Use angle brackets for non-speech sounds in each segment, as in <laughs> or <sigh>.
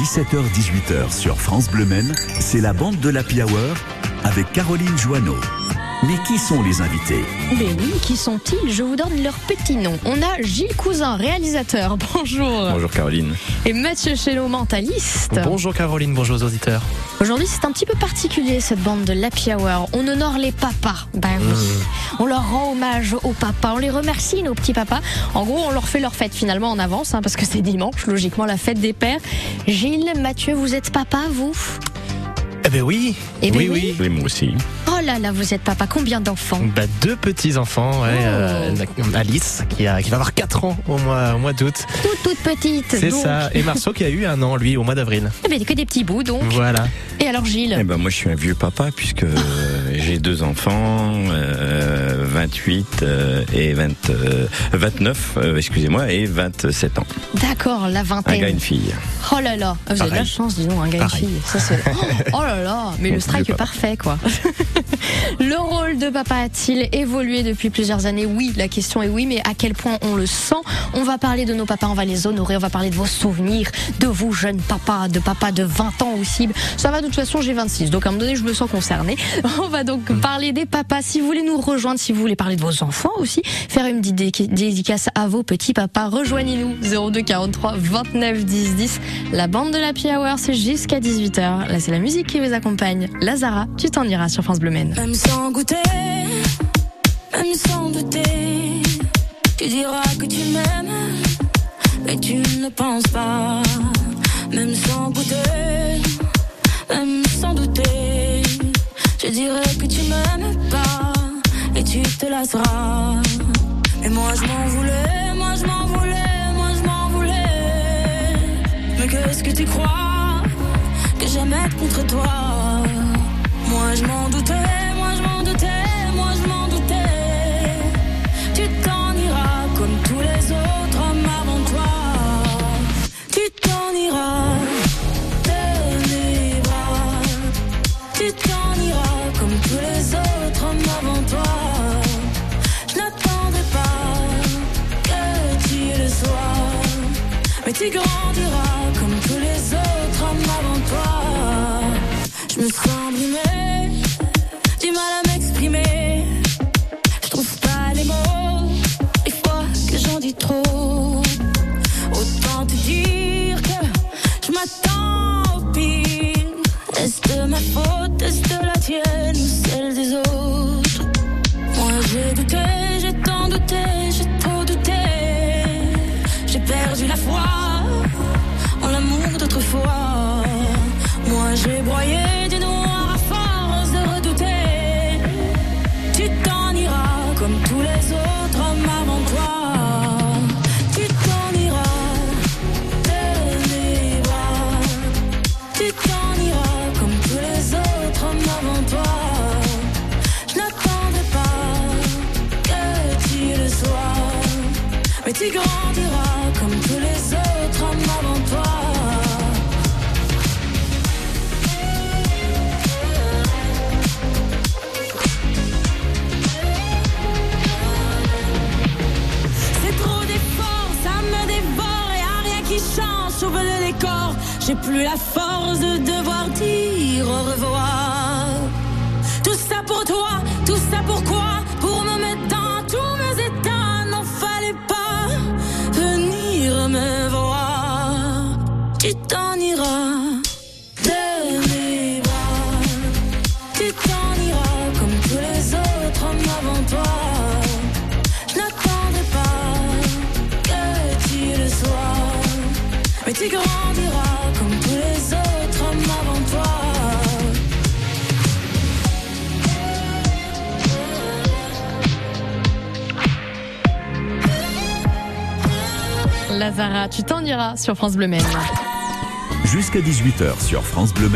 17h-18h sur France Bleu Men, c'est la bande de l'Happy Hour avec Caroline Joanneau. Mais qui sont les invités Mais oui, qui sont-ils Je vous donne leur petit nom. On a Gilles Cousin, réalisateur. <laughs> Bonjour. Bonjour Caroline. Et Mathieu Chéneau, mentaliste. Bonjour Caroline, bonjour aux auditeurs. Aujourd'hui, c'est un petit peu particulier cette bande de l'Happy Hour. On honore les papas. Ben oui. On leur rend hommage aux papas. On les remercie, nos petits papas. En gros, on leur fait leur fête finalement en avance, hein, parce que c'est dimanche, logiquement la fête des pères. Gilles, Mathieu, vous êtes papa, vous? Eh ben oui. Eh ben oui, oui. moi aussi. Oh là là, vous êtes papa. Combien d'enfants? Bah, deux petits enfants, ouais, Oh. euh, Alice qui a qui va avoir 4 ans au mois au mois d'août. Toutes, toutes petites. C'est ça. Et Marceau qui a eu un an lui au mois d'avril. Eh ben, que des petits bouts donc. Voilà. Et alors Gilles? Eh ben, moi, je suis un vieux papa puisque euh, j'ai deux enfants, euh, 28 euh, et 20, euh, 29, euh, excusez-moi, et 27 ans. D'accord, la Un vingtaine. gars et une fille. Oh là là, vous avez de la Pareil. chance, disons, un gars et une Pareil. fille. Ça, c'est- <laughs> oh, oh là là, mais le strike est parfait, quoi. <laughs> le rôle de papa a-t-il évolué depuis plusieurs années? Oui, la question est oui, mais à quel point on le sent? On va parler de nos papas, on va les honorer, on va parler de vos souvenirs, de vous jeunes papas, de papas de 20 ans aussi. Ça va, de toute façon, j'ai 26, donc à un moment donné, je me sens concernée. <laughs> On va donc parler des papas. Si vous voulez nous rejoindre, si vous voulez parler de vos enfants aussi, faire une petite dé- dédicace à vos petits papas, rejoignez-nous 02 43 29 10 10. La bande de la Hour, c'est jusqu'à 18h. Là, c'est la musique qui vous accompagne. Lazara, tu t'en iras sur France Bleu. Même sans goûter, même sans douter, tu diras que tu m'aimes, mais tu ne penses pas. Même sans goûter, même sans douter, je dirais que tu m'aimes pas tu te lasseras. Mais moi je m'en voulais, moi je m'en voulais, moi je m'en voulais. Mais qu'est-ce que tu crois? Que j'aime être contre toi? Moi je m'en doutais, Mais tu tu grandiras comme tous les autres hommes avant toi. C'est trop d'efforts, ça me dévore et a rien qui change, sauve le décor. J'ai plus la force de devoir dire au revoir. Tout ça pour toi, tout ça Pour Lazara, tu t'en iras sur France Bleu Men. Jusqu'à 18h sur France Bleu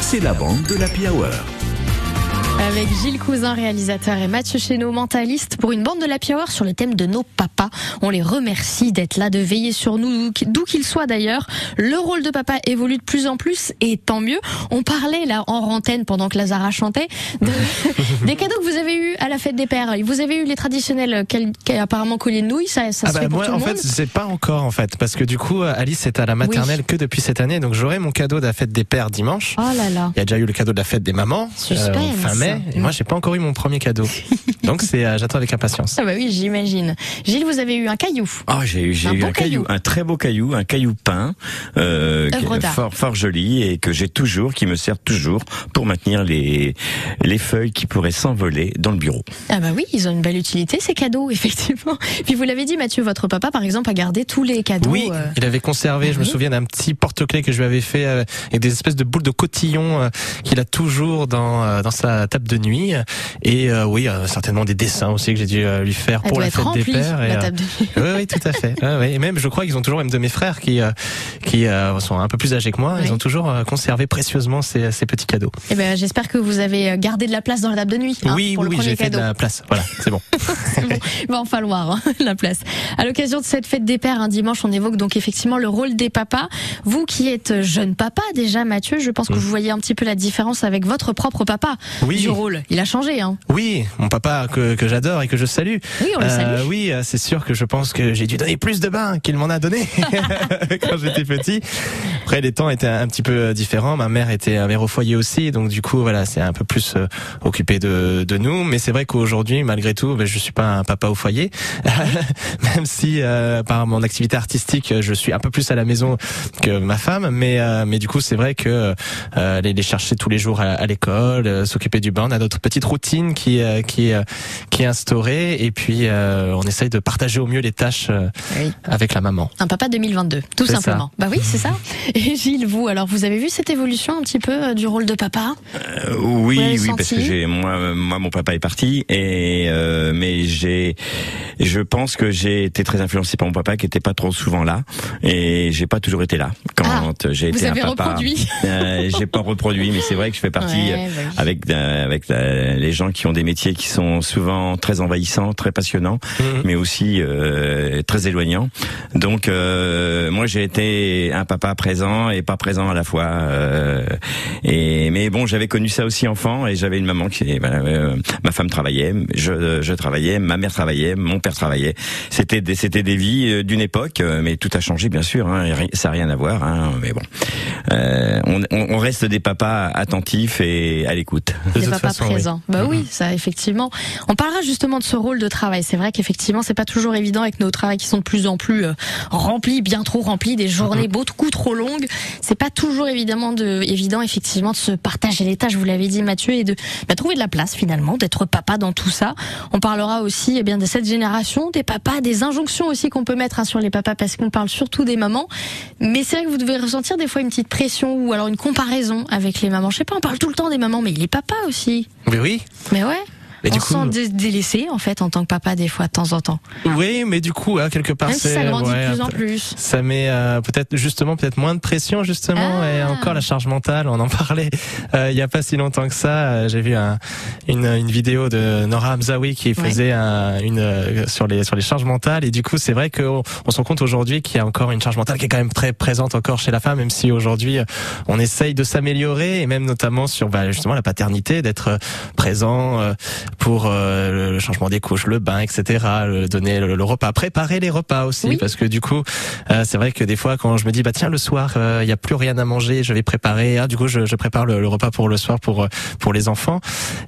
c'est la bande de l'Happy Hour. Avec Gilles Cousin, réalisateur, et Mathieu Chéneau, mentaliste, pour une bande de la Hour sur le thème de nos papas. On les remercie d'être là, de veiller sur nous, d'où qu'ils soient d'ailleurs. Le rôle de papa évolue de plus en plus, et tant mieux. On parlait là en rantaine pendant que Lazara chantait de- <laughs> des cadeaux que vous avez eu à la fête des pères. Vous avez eu les traditionnels, quel- quel- apparemment collier de nouilles, ça, ça Ah se bah fait pour moi tout en le fait c'est pas encore en fait parce que du coup Alice est à la maternelle que depuis cette année donc j'aurai mon cadeau de la fête des pères dimanche. Oh là là. Il y a déjà eu le cadeau de la fête des mamans Suspense. fin mai et moi j'ai pas encore eu mon premier cadeau. <laughs> donc c'est euh, j'attends avec impatience. Ah bah oui, j'imagine. Gilles, vous avez eu un caillou. Ah, j'ai eu, j'ai Un eu un caillou, caillou. un très beau caillou, un caillou peint, euh, qui est fort, fort joli et que j'ai toujours, qui me sert toujours pour maintenir les les feuilles qui pourraient s'envoler dans le bureau. Ah bah oui, ils ont une belle utilité ces cadeaux, <laughs> effectivement. Puis vous l'avez dit, Mathieu, votre papa, par exemple, a gardé tous les cadeaux. Oui, euh, il avait conservé, je me oui. souviens d'un petit porte-clés que je lui avais fait euh, avec des espèces de boules de cotillon euh, qu'il a toujours dans euh, dans sa table de nuit et euh, oui, euh, certainement des dessins aussi que j'ai dû euh, lui faire elle pour la fête des pères et, la euh, table de. Oui, <laughs> oui, tout à fait. Et même, je crois qu'ils ont toujours, même de mes frères qui, euh, qui sont un peu plus âgés que moi, Oui. ils ont toujours conservé précieusement ces, ces petits cadeaux. Eh ben, j'espère que vous avez gardé de la place dans la table de nuit. hein, oui, pour oui, le oui, j'ai fait de la place. Voilà, c'est bon. <laughs> C'est bon. Il va en falloir hein, <laughs> la place. À l'occasion de cette fête des pères, un dimanche, on évoque donc effectivement le rôle des papas. Vous qui êtes jeune papa déjà, Mathieu, je pense que Mm. vous voyez un petit peu la différence avec votre propre papa Oui. du rôle. Il a changé, hein. Oui, mon papa que, que j'adore et que je salue. Oui, on le Euh, salue. oui, euh, c'est sûr que je pense que j'ai dû donner plus de bains qu'il m'en a donné <laughs> quand j'étais petit. Après, les temps étaient un petit peu différents. Ma mère était euh, mère au foyer aussi, donc du coup, voilà, c'est un peu plus occupé de, de nous. Mais c'est vrai qu'aujourd'hui, malgré tout, ben, je suis pas un papa au foyer, <laughs> même si euh, par mon activité artistique, je suis un peu plus à la maison que ma femme. Mais euh, mais du coup, c'est vrai que euh, les, les chercher tous les jours à, à l'école, euh, s'occuper du bain, on a notre petite routine qui euh, qui euh, qui est instaurée et puis euh, on essaye de partager au mieux les tâches euh, Oui. avec la maman. Un papa 2022, tout ça. simplement. Bah oui, c'est ça. <laughs> Et Gilles, vous, alors vous avez vu cette évolution un petit peu euh, du rôle de papa? Euh, Vous oui, oui, senti parce que j'ai moi, moi, mon papa est parti et euh, mais j'ai, je pense que j'ai été très influencé par mon papa qui était pas trop souvent là et j'ai pas toujours été là quand j'ai Ah, Vous été avez un papa. reproduit Euh, j'ai pas reproduit, mais c'est vrai que je fais partie <laughs> Ouais, bah avec euh, avec euh, les gens qui ont des métiers qui sont souvent très envahissants, très passionnants, Mhm. mais aussi euh, très éloignants. Donc euh, moi j'ai été un papa présent et pas présent à la fois. euh, et mais bon, j'avais connu ça aussi enfant et j'avais une maman qui voilà, euh, ma femme travaillait, je, je travaillais, ma mère travaillait, mon père travaillait. C'était des c'était des vies euh, d'une époque, euh, mais tout a changé bien sûr. Hein, ça n'a rien à voir. Hein, mais bon, euh, on, on on reste des papas attentifs et à l'écoute. De des toute papas façon, oui. présents. Bah oui, ça effectivement. On parlera justement de ce rôle de travail. C'est vrai qu'effectivement, c'est pas toujours évident avec nos travails qui sont de plus en plus euh, remplis, bien trop remplis, des Mhm. journées beaucoup trop longues. C'est pas toujours évidemment de, évident effectivement de se partager les tâches. Vous l'avez dit, Mathieu, et de bah, trouver de la place finalement, d'être papa dans tout ça. On parlera aussi eh bien de cette génération, des papas, des injonctions aussi qu'on peut mettre hein, sur les papas parce qu'on parle surtout des mamans. Mais c'est vrai que vous devez ressentir des fois une petite pression ou alors une comparaison avec les mamans. Je sais pas, on parle tout le temps des mamans, mais les papas aussi. Mais oui. Mais ouais. Mais on du se coup, sent dé- délaissé en fait en tant que papa des fois de temps en temps. oui, mais du coup, hein, quelque part, Même si c'est ça grandit ouais, de plus en plus. Ça met euh, peut-être justement peut-être moins de pression justement Ah. et encore la charge mentale. On en parlait euh, il y a pas si longtemps que ça. Euh, J'ai vu un, une, une vidéo de Nora Hamzaoui qui faisait un- une euh, sur les sur les charges mentales et du coup c'est vrai qu'on on se rend compte aujourd'hui qu'il y a encore une charge mentale qui est quand même très présente encore chez la femme, même si aujourd'hui euh, on essaye de s'améliorer et même notamment sur bah, justement la paternité, d'être euh, présent euh, pour euh, le changement des couches, le bain, etc. le- donner le, le repas, préparer les repas aussi Oui. parce que du coup euh, c'est vrai que des fois, quand je me dis, bah tiens, le soir, euh, il y a plus rien à manger, je vais préparer. Ah, du coup, je, je prépare le, le repas pour le soir pour euh, pour les enfants.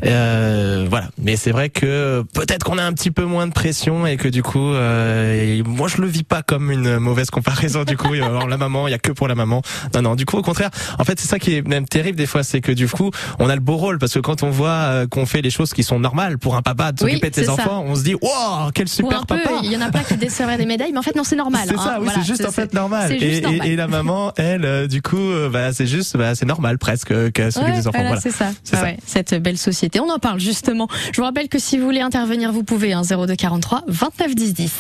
Euh, voilà. Mais c'est vrai que peut-être qu'on a un petit peu moins de pression et que du coup, euh, moi, je le vis pas comme une mauvaise comparaison. Du coup, alors, la maman, il y a que pour la maman. Non, non. Du coup, au contraire, en fait, c'est ça qui est même terrible des fois, c'est que du coup, on a le beau rôle parce que quand on voit euh, qu'on fait les choses qui sont normales pour un papa de Oui, s'occuper de ses ça. enfants, on se dit, wow, quel super un papa. il y en a plein qui décevraient des médailles, mais en fait non, c'est normal. C'est hein. ça, oui, Voilà, c'est juste en fait normal. Et, juste et- normal. et la maman, elle, euh, du coup, euh, bah, c'est juste, bah, c'est normal presque euh, qu'elle s'occupe Ouais, des enfants. voilà, Voilà. c'est ça. C'est Ah ça. ouais, cette belle société. On en parle justement. Je vous rappelle que si vous voulez intervenir, vous pouvez. Hein, 02 43 29 10 10.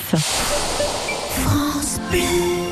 France Bleu.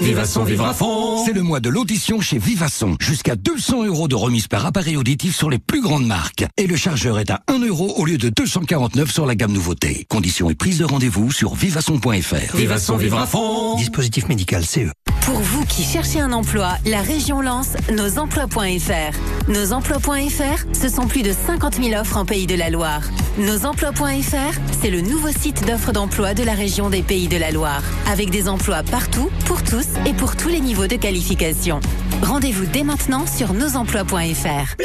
Vivasson, vivre à fond C'est le mois de l'audition chez Vivasson. Jusqu'à 200 euros de remise par appareil auditif sur les plus grandes marques. Et le chargeur est à 1 euro au lieu de 249 sur la gamme nouveauté. Conditions et prise de rendez-vous sur vivasson.fr. Vivasson, vivre à fond Dispositif médical CE. Pour vous qui cherchez un emploi, la région lance nosemplois.fr. Nosemplois.fr, ce sont plus de 50 000 offres en Pays de la Loire. Nosemplois.fr, c'est le nouveau site d'offres d'emploi de la région des Pays de la Loire. Avec des emplois partout, pour tous et pour tous les niveaux de qualification. Rendez-vous dès maintenant sur nosemplois.fr.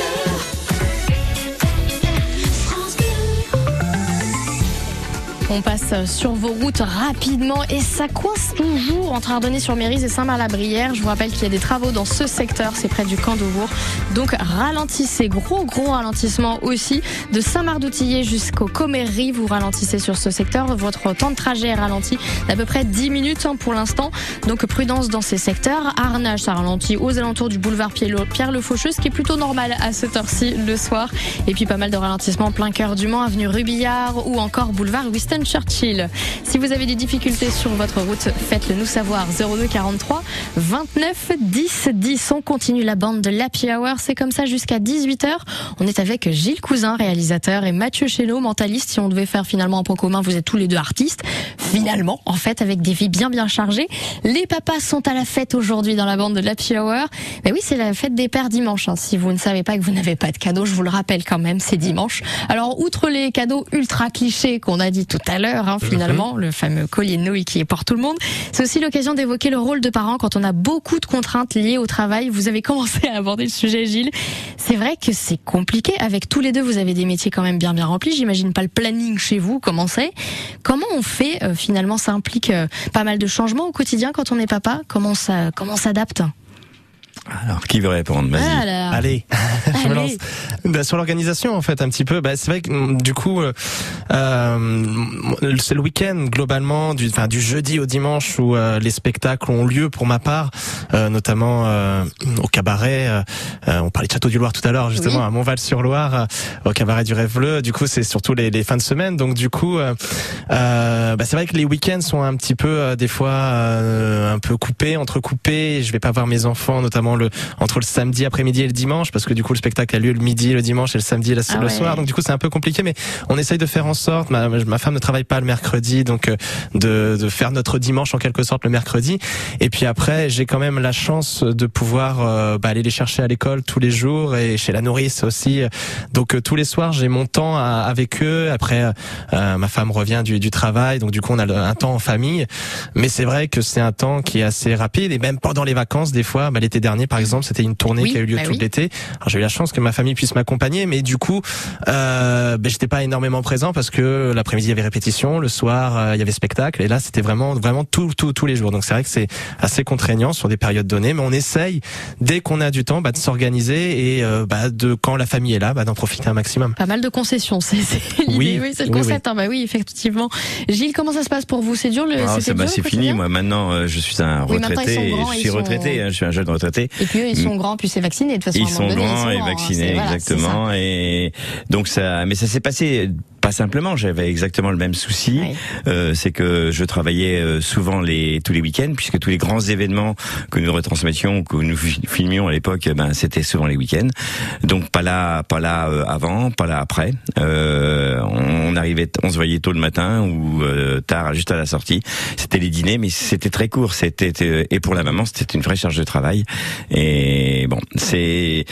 On passe sur vos routes rapidement et ça coince toujours entre Ardennais sur Mérise et Saint-Marc-la-Brière. Je vous rappelle qu'il y a des travaux dans ce secteur, c'est près du camp d'Aubourg. Donc ralentissez, gros gros ralentissement aussi de Saint-Marc-d'Outillet jusqu'au Commerie. Vous ralentissez sur ce secteur. Votre temps de trajet est ralenti d'à peu près 10 minutes hein, pour l'instant. Donc prudence dans ces secteurs. Arnage, ça ralentit aux alentours du boulevard Pierre Le Faucheux, ce qui est plutôt normal à cette heure-ci le soir. Et puis pas mal de ralentissements plein cœur du Mans, avenue Rubillard ou encore boulevard Winston Churchill. Si vous avez des difficultés sur votre route, faites-le nous savoir. 02 43 29 10 10. On continue la bande de l'Happy Hour. C'est comme ça jusqu'à 18h. On est avec Gilles Cousin, réalisateur, et Mathieu Chéneau, mentaliste. Si on devait faire finalement un point commun, vous êtes tous les deux artistes. Finalement, en fait, avec des vies bien bien chargées. Les papas sont à la fête aujourd'hui dans la bande de l'Happy Hour. Mais oui, c'est la fête des pères dimanche. hein. Si vous ne savez pas que vous n'avez pas de cadeaux, je vous le rappelle quand même, c'est dimanche. Alors, outre les cadeaux ultra clichés qu'on a dit tout à l'heure, hein, finalement, le fameux collier de qui est pour tout le monde, c'est aussi l'occasion d'évoquer le rôle de parent quand on a beaucoup de contraintes liées au travail. Vous avez commencé à aborder le sujet, Gilles. C'est vrai que c'est compliqué. Avec tous les deux, vous avez des métiers quand même bien bien remplis. J'imagine pas le planning chez vous. Comment c'est Comment on fait euh, Finalement, ça implique euh, pas mal de changements au quotidien quand on est papa? Comment ça Comment on s'adapte? Alors, qui veut répondre? Vas-y. Alors, <laughs> Allez, je me lance. Bah, sur l'organisation, en fait, un petit peu. Bah, c'est vrai que mm, du coup, euh, euh, c'est le week-end globalement, du, enfin, du jeudi au dimanche où euh, les spectacles ont lieu pour ma part, euh, notamment euh, au cabaret. euh, euh, on parlait de Château du Loir tout à l'heure, justement, Oui. à Montval-sur-Loire, euh, au cabaret du Rêve Bleu. Du coup, c'est surtout les, les fins de semaine. Donc, du coup, euh, euh, bah, c'est vrai que les week-ends sont un petit peu euh, des fois euh, un peu coupés, entrecoupés. Je vais pas voir mes enfants, notamment le entre le samedi après-midi et le dimanche, parce que du coup le spectacle a lieu le midi, le dimanche et le samedi et le, Ah ouais. soir. Donc du coup c'est un peu compliqué, mais on essaye de faire en sorte. Ma, ma femme ne travaille pas le mercredi, donc euh, de, de faire notre dimanche en quelque sorte le mercredi. Et puis après j'ai quand même la chance de pouvoir euh, bah, aller les chercher à l'école tous les jours et chez la nourrice aussi. Donc euh, tous les soirs j'ai mon temps à- avec eux. Après euh, ma femme revient du, du travail, donc du coup on a le- un temps en famille. Mais c'est vrai que c'est un temps qui est assez rapide et même pendant les vacances des fois, bah, l'été dernier par exemple, c'était une tournée Oui, qui a eu lieu bah tout oui. l'été. Alors j'ai eu la chance que ma famille puisse m'accompagner, mais du coup, euh, ben, j'étais pas énormément présent parce que l'après-midi il y avait répétition, le soir euh, il y avait spectacle et là c'était vraiment vraiment tout, tout tous les jours. Donc c'est vrai que c'est assez contraignant sur des périodes données, mais on essaye dès qu'on a du temps bah, de s'organiser et euh, bah, de quand la famille est là, bah, d'en profiter un maximum. Pas mal de concessions, <laughs> c'est c'est l'idée. Oui, Oui, c'est le oui, concept. hein. bah oui, effectivement. Gilles, comment ça se passe pour vous? C'est dur le Ah, c'est bah, fini. Moi, maintenant, euh, je suis un Oui, retraité. grands, je suis sont- retraité. hein, je suis un jeune retraité. Et puis eux, ils sont grands, puis c'est vacciné de toute façon. Ils sont donné, grands ils et sont grands, vaccinés, voilà, exactement. Et donc ça, mais ça s'est passé pas simplement. J'avais exactement le même souci. Oui. Euh, c'est que je travaillais euh, souvent les tous les week-ends, puisque tous les grands événements que nous retransmettions, que nous fi- filmions à l'époque, ben c'était souvent les week-ends. Donc pas là, pas là euh, avant, pas là après. Euh, on arrivait, on se voyait tôt le matin ou euh, tard, juste à la sortie. C'était les dîners, mais c'était très court. C'était et pour la maman, c'était une vraie charge de travail. Et bon, c'est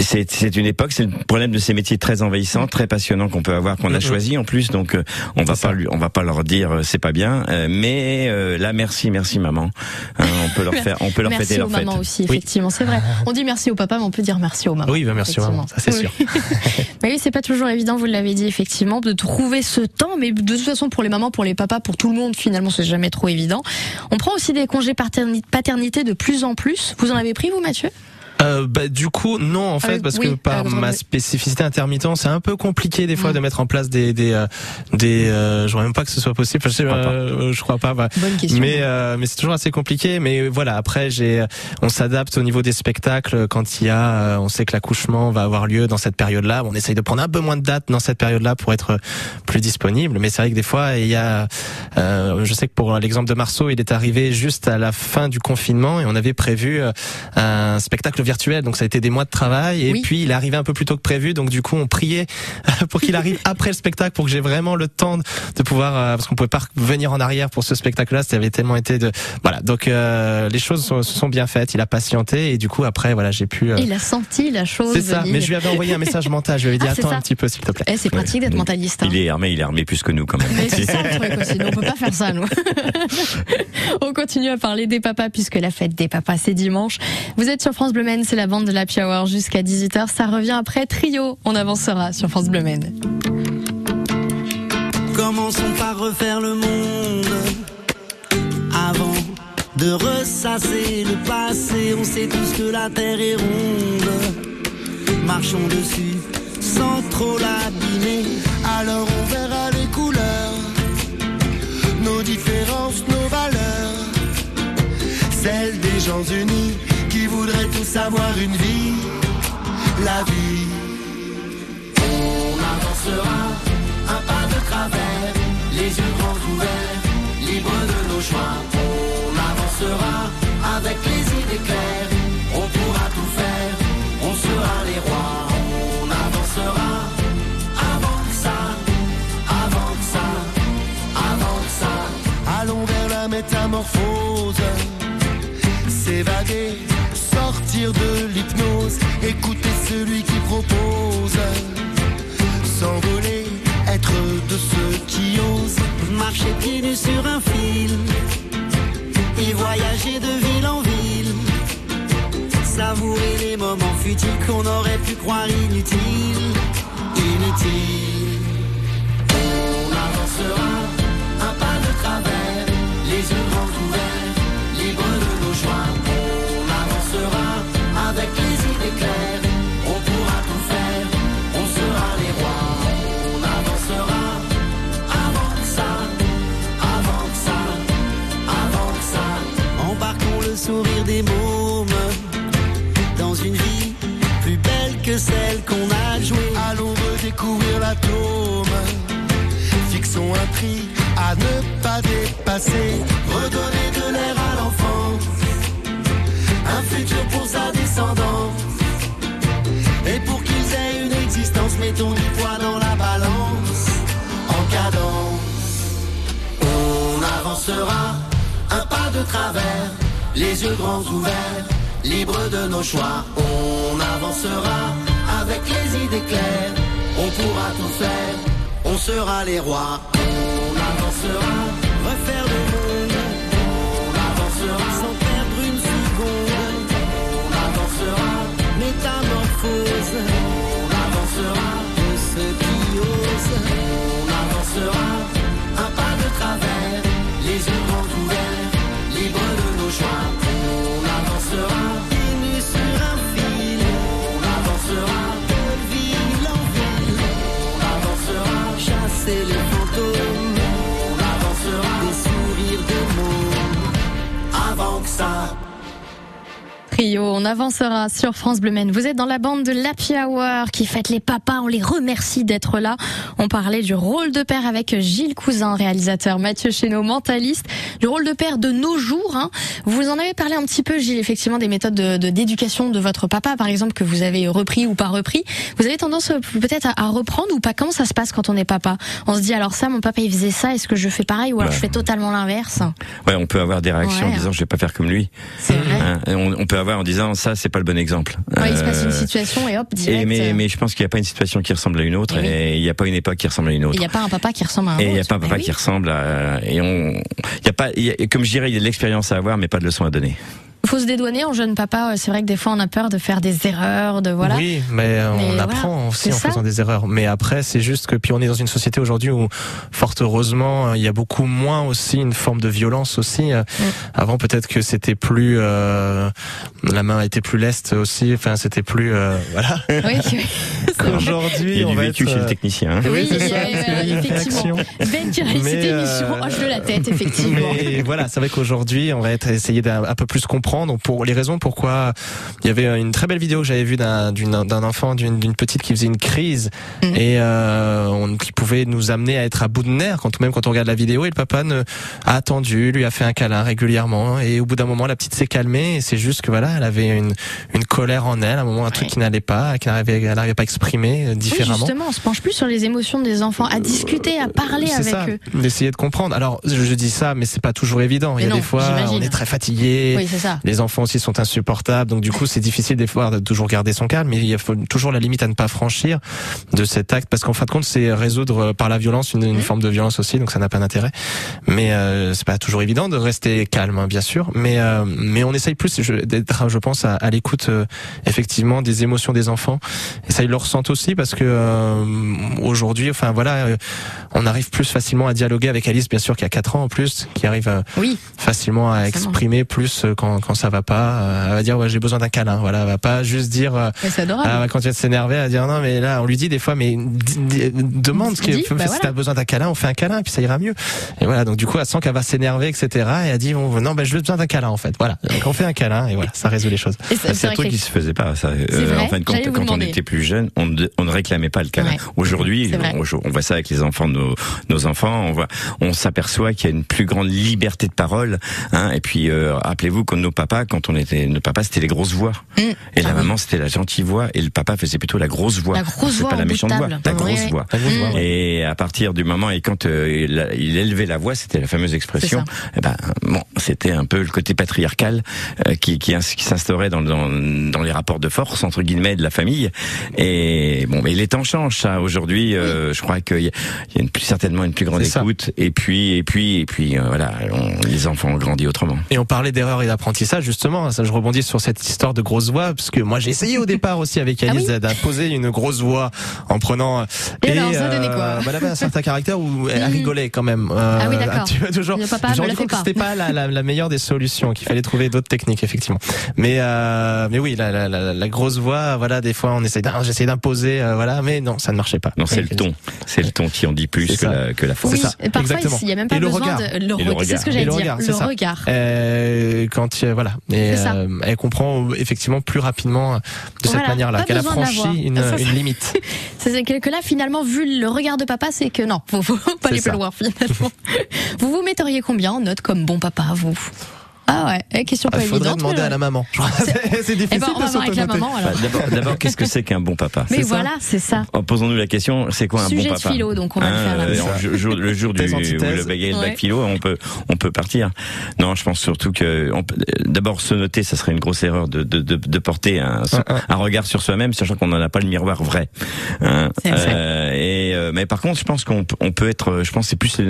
c'est une époque, c'est le problème de ces métiers très envahissants, très passionnants qu'on peut avoir, qu'on a. choisi en plus. Donc euh, on va ça. pas lui, on va pas leur dire euh, c'est pas bien, euh, mais euh, là merci, merci maman. Hein, on peut leur <laughs> faire, on peut leur Merci fêter aux leur fête. mamans aussi, effectivement, c'est vrai. On dit merci au papa, mais on peut dire merci aux mamans. Oui, bah, merci aux mamans, ça, c'est. Oui. <laughs> mais oui, c'est pas toujours évident, vous l'avez dit, effectivement, de trouver ce temps, mais de toute façon, pour les mamans, pour les papas, pour tout le monde, finalement, c'est jamais trop évident. On prend aussi des congés paterni- paternité de plus en plus. Vous en avez pris, vous, Mathieu? Euh, bah, du coup, non, en fait, Ah, parce oui, que par euh, ma oui. spécificité intermittent, c'est un peu compliqué des fois Mm. de mettre en place des des euh, des. Euh, je crois même pas que ce soit possible. Je, sais, crois pas. euh, je crois pas. bah. Bonne question. Mais euh, mais c'est toujours assez compliqué. Mais voilà, après j'ai, on s'adapte au niveau des spectacles quand il y a, euh, on sait que l'accouchement va avoir lieu dans cette période-là. On essaye de prendre un peu moins de dates dans cette période-là pour être plus disponible. Mais c'est vrai que des fois il y a, euh, je sais que pour l'exemple de Marceau, il est arrivé juste à la fin du confinement et on avait prévu un spectacle virtuel. Donc ça a été des mois de travail et Oui. puis il est arrivé un peu plus tôt que prévu. Donc du coup on priait pour qu'il arrive <laughs> après le spectacle pour que j'ai vraiment le temps de de pouvoir euh, parce qu'on pouvait pas revenir en arrière pour ce spectacle-là. Ça avait tellement été de voilà. Donc euh, les choses sont- se sont bien faites. Il a patienté et du coup après voilà j'ai pu. euh, Il a senti la chose. c'est ça. venir. Mais je lui avais envoyé un <laughs> message mental. Je lui avais dit Ah, attends ça. un petit peu s'il te plaît. Eh, c'est pratique d'être mentaliste. hein. Il est armé, il est armé plus que nous quand même. Mais c'est <laughs> ça le truc aussi, nous, on peut pas faire ça nous. on continue à parler des papas puisque la fête des papas c'est dimanche. Vous êtes sur France Bleu C'est la bande de la Hour jusqu'à 18h, ça revient après Trio. On avancera sur France Bleu Maine. Commençons par refaire le monde avant de ressasser le passé. On sait tous que la terre est ronde. Marchons dessus sans trop l'abîmer. Alors on verra les couleurs, nos différences, nos valeurs. Celles des gens unis qui voudraient tous avoir une vie, la vie. On avancera un pas de travers, les yeux grands ouverts, libres de nos choix. On avancera avec les idées claires, on pourra tout faire, on sera les rois. On avancera avant que ça, avant que ça, avant que ça. Allons vers la métamorphose, de l'hypnose, écouter celui qui propose. S'envoler, être de ceux qui osent. Marcher pieds nus sur un fil. Et voyager de ville en ville, savourer les moments futiles qu'on aurait pu croire inutiles, inutiles. Redonner de l'air à l'enfance. Un futur pour sa descendance. Et pour qu'ils aient une existence, mettons du poids dans la balance. En cadence. On avancera un pas de travers, les yeux grands ouverts, libres de nos choix. On avancera avec les idées claires, on pourra tout faire, on sera les rois. On avancera, refaire le monde. On avancera sans perdre une seconde. On avancera, métamorphose. On avancera de ceux qui osent. On avancera un pas de travers, les yeux grands ouverts, libres de nos choix. Trio, on avancera sur France Bleu Maine. Vous êtes dans la bande de l'Happy Hour qui fête les papas. On les remercie d'être là. On parlait du rôle de père avec Gilles Cousin, réalisateur, Mathieu Chéneau, mentaliste, du rôle de père de nos jours. hein. Vous en avez parlé un petit peu, Gilles, effectivement, des méthodes de de- d'éducation de, votre papa, par exemple, que vous avez repris ou pas repris. Vous avez tendance euh, peut-être à, à reprendre ou pas? Comment ça se passe quand on est papa? On se dit, alors ça, mon papa, il faisait ça, est-ce que je fais pareil? Ou alors Bah. je fais totalement l'inverse? Ouais, on peut avoir des réactions Ouais. en disant je vais pas faire comme lui. C'est vrai. Hein, on, on peut avoir en disant ça c'est pas le bon exemple. Ouais, il se passe une Euh, situation et hop, direct. et mais, euh, mais je pense qu'il n'y a pas une situation qui ressemble à une autre Eh et il n'y a pas une époque qui ressemble à une Il autre. n'y a pas un papa qui ressemble à un Et il n'y a autre. pas un papa oui. qui ressemble à et on il y a pas il y a- comme je dirais il y a de l'expérience à avoir mais pas de leçon à donner. Faut se dédouaner en jeune papa. C'est vrai que des fois on a peur de faire des erreurs, de voilà. Oui, mais euh, Mais on voilà, apprend aussi en ça. faisant des erreurs. Mais après, c'est juste que puis on est dans une société aujourd'hui où, fort heureusement, il y a beaucoup moins aussi une forme de violence aussi. Euh, Mm. Avant, peut-être que c'était plus, euh, la main était plus leste aussi. Enfin, c'était plus, euh, <laughs> voilà. Oui, oui. <laughs> Aujourd'hui, Il y a on du va vécu être, chez le euh, technicien. hein. Oui, y ça, a- c'est euh, une effectivement. Ben qui euh, hoche de la tête, effectivement. Mais voilà, c'est vrai qu'aujourd'hui, on va être essayer d'un un peu plus comprendre pour les raisons pourquoi il y avait une très belle vidéo que j'avais vue d'un d'un enfant, d'une petite qui faisait une crise Mhm. et euh, on, qui pouvait nous amener à être à bout de nerfs quand même quand on regarde la vidéo et le papa ne, a attendu, lui a fait un câlin régulièrement et au bout d'un moment la petite s'est calmée et c'est juste que voilà, elle avait une une colère en elle, à un moment un truc qui n'allait pas, qu'elle n'arrivait pas à exprimer euh, Oui, différemment. justement, on se penche plus sur les émotions des enfants, à discuter, à parler avec ça, eux. d'essayer de comprendre. Alors, je, je dis ça, mais c'est pas toujours évident. Il y Mais a non, des fois, on est très fatigué. Oui, c'est ça. Les enfants aussi sont insupportables, donc du coup c'est difficile des fois de toujours garder son calme, mais il y a faut toujours la limite à ne pas franchir de cet acte, parce qu'en fin de compte c'est résoudre par la violence une, une forme de violence aussi, donc ça n'a pas d'intérêt. Mais euh, c'est pas toujours évident de rester calme, hein, bien sûr, mais euh, mais on essaye plus d'être, je pense, à, à l'écoute euh, effectivement des émotions des enfants, et ça ils le ressentent aussi parce que euh, aujourd'hui, enfin voilà, euh, on arrive plus facilement à dialoguer avec Alice, bien sûr, qui a 4 ans en plus, qui arrive euh, Oui, facilement à exprimer plus euh, quand, quand ça va pas. Euh, Elle va dire ouais, j'ai besoin d'un câlin. Voilà, elle va pas juste dire euh, mais c'est adorable. ah, quand tu vas s'énerver, elle va dire non mais là on lui dit des fois mais demande ce que bah si voilà. t'as besoin d'un câlin, on fait un câlin et puis ça ira mieux. Et voilà donc du coup elle sent qu'elle va s'énerver etc. Et elle dit bon, non ben j'ai besoin d'un câlin en fait. Voilà donc on fait un câlin et voilà ça résout les choses. Et c'est un vrai truc qui se faisait pas. Ça. Euh, C'est vrai en de vous quand on était plus jeune, on, ne- on ne réclamait pas le câlin. Ouais. Aujourd'hui, C'est vrai. on, on voit ça avec les enfants de nos, nos enfants. On voit, on s'aperçoit qu'il y a une plus grande liberté de parole. Hein, et puis, euh, rappelez-vous que nos papas, quand on était, nos papas, c'était les grosses voix. Mm. Et la Ah oui. maman, c'était la gentille voix. Et le papa faisait plutôt la grosse voix. La grosse voix pas la méchante voix, la grosse voix. Et à partir du moment et quand euh, il, a- il élevait la voix, c'était la fameuse expression. Eh ben bon, c'était un peu le côté patriarcal euh, qui qui, ins- qui s'instaurait dans, dans dans les rapports de force entre guillemets de la famille. Et bon, mais les temps changent. Ça aujourd'hui, euh, je crois qu'il y a, il y a une, plus- certainement une plus grande ça. écoute. Et puis et puis et puis euh, voilà, on- les enfants ont grandi autrement. Et on parlait d'erreurs et d'apprentissage justement. Ça, je rebondis sur cette histoire de grosse voix parce que moi j'ai essayé au départ aussi avec Ah Alice oui d'imposer une grosse voix en prenant. Et alors, ça donnait quoi bah, Elle avait un certain caractère où elle Mhm. rigolait quand même. euh, Ah oui, d'accord. toujours. Le c'était pas la, la, la meilleure des solutions, qu'il fallait trouver d'autres techniques effectivement. Mais euh, mais oui, la, la, la, la grosse voix, voilà, des fois on essaie, j'essaie d'imposer, euh, voilà, mais non, ça ne marchait pas. Non, c'est Et- le ton, c'est le ton qui en dit plus C'est que ça. la, que la force. Oui, ça, et parfois exactement. il n'y a même pas Et le besoin regard. de le Et le regard. C'est ce que j'allais Et le dire. regard, le c'est ça. regard. Euh, quand euh, voilà, et euh, elle comprend effectivement plus rapidement de cette Voilà, manière-là qu'elle a franchi une, Ça, ça- une limite. <laughs> C'est que, que là, finalement, vu le regard de papa, c'est que non, <laughs> faut, faut pas aller ça. plus loin, finalement. <laughs> vous vous metteriez combien en note comme bon papa, vous? Ah ouais, eh, question Il pas faudrait évidente. demander mais- à la maman. c'est <laughs> Eh difficile ben, on de va voir avec la maman, alors. Bah, D'abord, qu'est-ce que c'est qu'un bon papa? Mais voilà, c'est ça. Oh, Posons-nous la question, c'est quoi un Sujet bon de papa? philo, donc on va le faire là. euh, le jour, le jour du le le Ouais. bac philo, on peut on peut partir. Non, je pense surtout que peut- d'abord se noter, ça serait une grosse erreur de de, de, de porter un, Un- un. regard sur soi-même, sachant qu'on n'en a pas le miroir vrai. Hein. C'est vrai. Euh, et euh, mais par contre, je pense qu'on peut- on peut être, je pense que c'est plus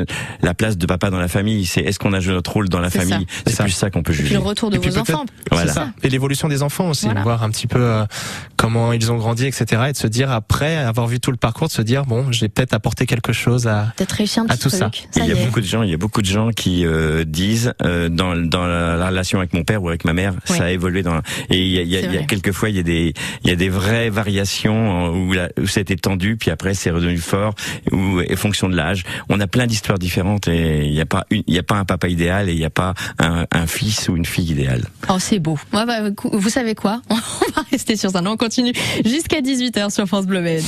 la place de papa dans la famille. C'est est-ce qu'on a joué notre rôle dans la famille? C'est plus ça qu'on peut Puis juger. le retour de Et vos enfants. Voilà. Ça. Et l'évolution des enfants aussi, Voilà. voir un petit peu euh, comment ils ont grandi, etc. Et de se dire après avoir vu tout le parcours, de se dire bon, j'ai peut-être apporté quelque chose à. À tout ça. truc. Ça il y y a beaucoup de gens, il y a beaucoup de gens qui euh, disent euh, dans, dans la, la relation avec mon père ou avec ma mère, Oui. ça a évolué dans et il y a, il y a, y a quelquefois il y a des il y a des vraies variations où, la, où été tendu puis après c'est redevenu fort ou et fonction de l'âge. On a plein d'histoires différentes et il n'y a pas une, il y a pas un papa idéal et il n'y a pas un, un fils ou une fille idéale. Oh, c'est beau. Ouais, bah, vous savez quoi? <laughs> On va rester sur ça. Non, on continue jusqu'à 18h sur France Bleu Maine.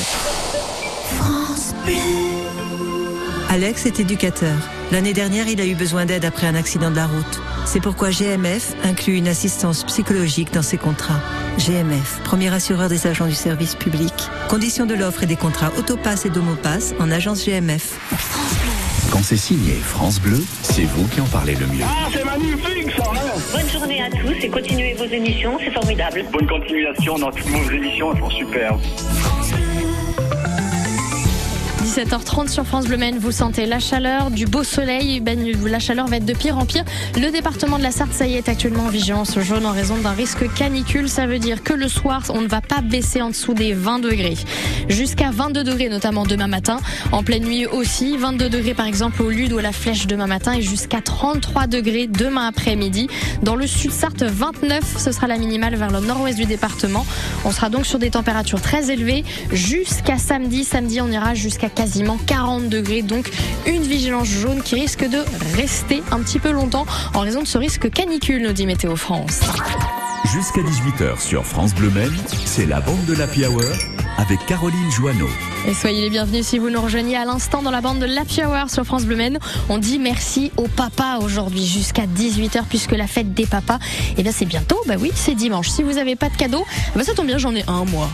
Alex est éducateur. L'année dernière, il a eu besoin d'aide après un accident de la route. C'est pourquoi GMF inclut une assistance psychologique dans ses contrats. GMF, premier assureur des agents du service public. Conditions de l'offre et des contrats Autopass et Domopass en agence GMF. Quand c'est signé France Bleu, c'est vous qui en parlez le mieux. Bonne journée à tous et continuez vos émissions, c'est formidable. Bonne continuation dans toutes vos émissions, elles sont superbes. 17h30 sur France Bleu Maine. Vous sentez la chaleur, du beau soleil. Ben, la chaleur va être de pire en pire. Le département de la Sarthe, ça y est, actuellement en vigilance jaune en raison d'un risque canicule. Ça veut dire que le soir, on ne va pas baisser en dessous des 20 degrés. Jusqu'à 22 degrés, notamment demain matin. En pleine nuit aussi. 22 degrés, par exemple, au Lude ou à la Flèche demain matin et jusqu'à 33 degrés demain après-midi. Dans le sud Sarthe, 29, ce sera la minimale vers le nord-ouest du département. On sera donc sur des températures très élevées jusqu'à samedi. Samedi, on ira jusqu'à quasiment 40 degrés. Donc, une vigilance jaune qui risque de rester un petit peu longtemps en raison de ce risque canicule, nous dit Météo France. Jusqu'à 18h sur France Bleu Maine, c'est la bande de l'Happy Hour avec Caroline Joanneau. Et soyez les bienvenus si vous nous rejoignez à l'instant dans la bande de l'Happy Hour sur France Bleu Maine. On dit merci aux papas aujourd'hui jusqu'à 18h puisque la fête des papas, eh bien c'est bientôt. Bah oui, c'est dimanche. Si vous n'avez pas de cadeau, bah ça tombe bien, j'en ai un moi.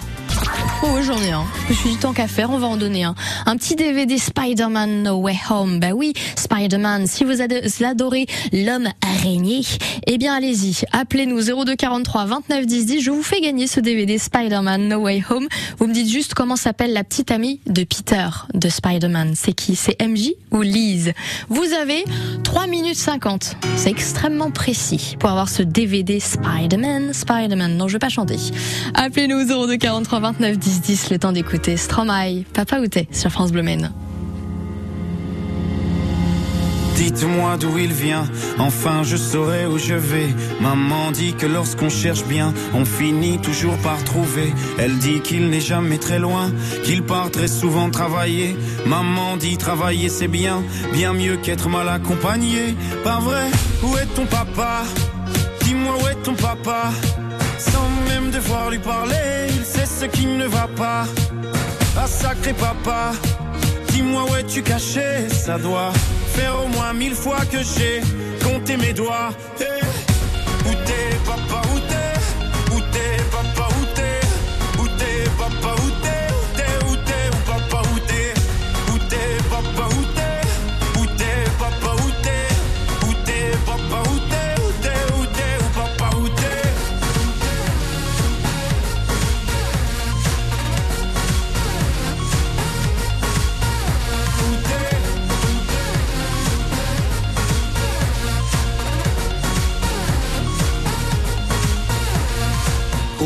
Oh j'en ai un. Je suis du temps qu'à faire, on va en donner un. Un petit DVD Spider-Man No Way Home. Bah oui, Spider-Man, si vous adorez l'homme araignée, eh bien allez-y, appelez-nous 0243 29 10 10. Je vous fais gagner ce DVD Spider-Man No Way Home. Vous me dites juste comment s'appelle la petite amie de Peter de Spider-Man. C'est qui? C'est MJ ou Lise Vous avez 3 minutes 50. C'est extrêmement précis pour avoir ce DVD Spider-Man, Spider-Man. Non, je vais pas chanter. Appelez-nous 0243 29 10 10, le temps d'écouter Stromae, Papa t'es sur France Bleu Maine. Dites-moi d'où il vient, enfin je saurai où je vais. Maman dit que lorsqu'on cherche bien, on finit toujours par trouver. Elle dit qu'il n'est jamais très loin, qu'il part très souvent travailler. Maman dit travailler c'est bien, bien mieux qu'être mal accompagné. Pas vrai, où est ton papa? Dis-moi où est ton papa? Sans même devoir lui parler, il sait ce qui ne va pas. Ah sacré papa, dis-moi où es-tu caché Ça doit faire au moins mille fois que j'ai compté mes doigts. Hey. Où t'es papa, où t'es? Où t'es papa, où t'es? Où t'es papa, où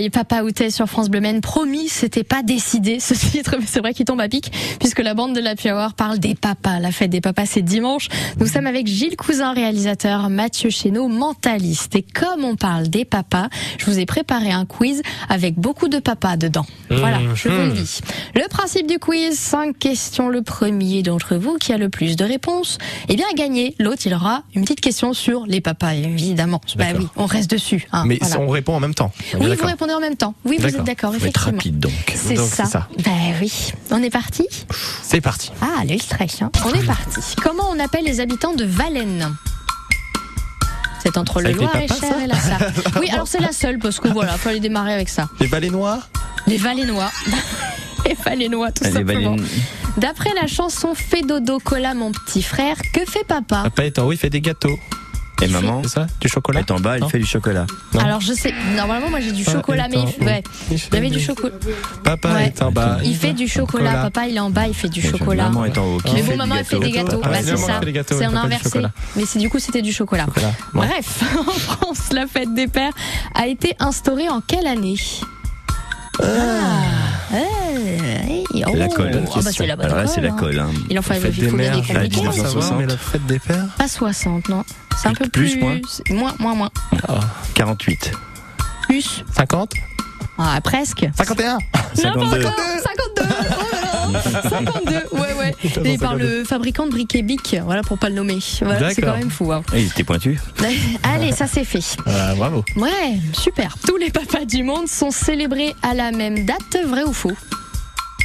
Muraille, Papa Outet sur France Bleu Maine. Promis, c'était pas décidé ce titre, mais c'est vrai qu'il tombe à pic puisque la bande de la Hour parle des papas. La fête des papas, c'est dimanche. Nous sommes avec Gilles Cousin, réalisateur, Mathieu Chéneau, mentaliste. Et comme on parle des papas, je vous ai préparé un quiz avec beaucoup de papas dedans. Voilà, je vous le dis. Le principe du quiz, cinq questions. Le premier d'entre vous qui a le plus de réponses, eh bien, gagné. L'autre, il aura une petite question sur les papas, évidemment. Bah oui, on reste dessus. hein, Mais voilà. on répond en même temps. On Oui, vous d'accord. En même temps. Oui, vous êtes d'accord, effectivement. rapide donc. C'est ça. ça. Ben oui. On est parti C'est parti. Ah, le stress. Hein. On est parti. Comment on appelle les habitants de Valennes C'est entre Ça le Loir-et-Cher ça et la Sarre. <laughs> Oui, alors c'est la seule parce que voilà, fallait démarrer avec ça. Les Valénois? Les Valennois. <laughs> les Valennois, tout Les simplement. D'après la chanson Fais dodo cola mon petit frère, que fait papa? Papa est en haut, il fait des gâteaux. Et maman ça Du chocolat est en bas, elle Non fait du chocolat. Non. Alors je sais, normalement moi j'ai du Papa chocolat, mais en il, ouais, il il fait avait du chocolat. Papa Ouais. est en bas. Il fait du chocolat, Chocolat. papa il est en bas, il fait du chocolat. Maman est en haut. Qui Mais bon, maman elle fait des gâteaux, Ah, bah, c'est ça. C'est en inversé. Mais c'est du coup c'était du chocolat. Chocolat. Bon. Bref, <laughs> en France, la fête des pères a été instaurée en quelle année? Ah, hey, oh. La colle. Ah bah c'est la bonne Alors là, c'est la hein. colle. hein. Il en fallait des mères, des je la vais calculs. dire, savoir, 1960. mais la fête des pères Pas 60, non. C'est un peu plus. Plus, moins Moins, moins, moins. 48. Plus. 50 Ah, presque. 51 N'importe 52. quoi 52 Oh là là 52 <laughs> Ouais, ouais. Et par le fabricant de briquet Bic, voilà, pour pas le nommer. Voilà, c'est quand même fou. hein. Et il était pointu. <laughs> Allez, ça c'est fait. Ah, Bravo. Ouais, super. Tous les papas du monde sont célébrés à la même date, vrai ou faux?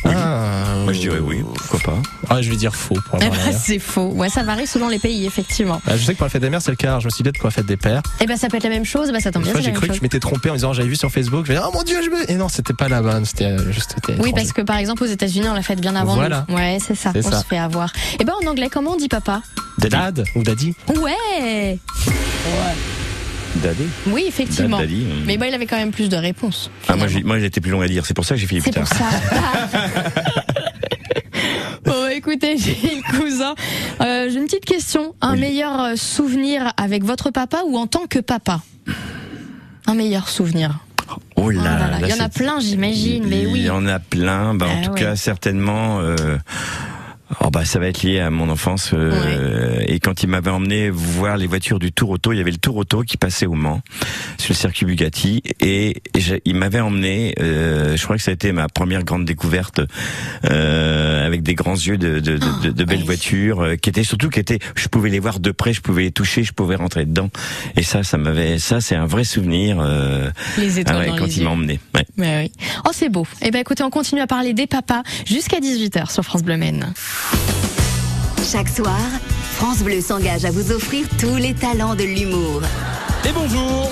Ah, Moi, je dirais oui, pourquoi pas. Ah, je vais dire faux pour Eh avoir ben, l'air. c'est faux. Ouais, ça varie selon les pays, effectivement. Ah, Je sais que pour la fête des mères, c'est le cas. Je me suis dit pour la fête des pères. Eh ben, ça peut être la même chose. Bah, ça tombe bien, j'ai cru que je m'étais trompé en disant j'avais vu sur Facebook. Je vais dire, oh mon dieu, je me. Et non, c'était pas la bonne. C'était euh, juste. Oui, étranger. parce que par exemple, aux États-Unis, on l'a fait bien avant. Voilà. nous. Ouais, c'est ça. C'est on ça. se fait avoir. Eh ben, en anglais, comment on dit papa? Dad ou daddy? Ouais Daddy. Oui, effectivement. Dad, daddy, hum. Mais il avait quand même plus de réponses. Ah, moi, j'étais plus long à dire. C'est pour ça que j'ai fini plus C'est tard. pour ça. <laughs> <laughs> bon, écoutez, <laughs> j'ai le cousin. Euh, j'ai une petite question. Un Oui. meilleur euh, souvenir avec votre papa ou en tant que papa? Un meilleur souvenir. Oh là, Ah là là, il y en a c'est- plein, j'imagine, mais oui. Il y en a plein. Bah, en Ah tout ouais. cas, certainement. Euh, oh bah, ça va être lié à mon enfance. euh, Et quand il m'avait emmené voir les voitures du Tour Auto, il y avait le Tour Auto qui passait au Mans sur le circuit Bugatti, et il m'avait emmené. euh, je crois que ça a été ma première grande découverte euh, avec des grands yeux de, de, de, de- de belles oui. voitures, euh, qui étaient surtout qui étaient. Je pouvais les voir de près, je pouvais les toucher, je pouvais rentrer dedans. Et ça, ça m'avait. Ça, c'est un vrai souvenir. euh, Les étoiles ah ouais, dans quand les il m'a emmené. Ouais. Mais oui. Oh, c'est beau. Eh ben, écoutez, on continue à parler des papas jusqu'à 18h sur France Bleu Maine. Chaque soir, France Bleu s'engage à vous offrir tous les talents de l'humour. Et bonjour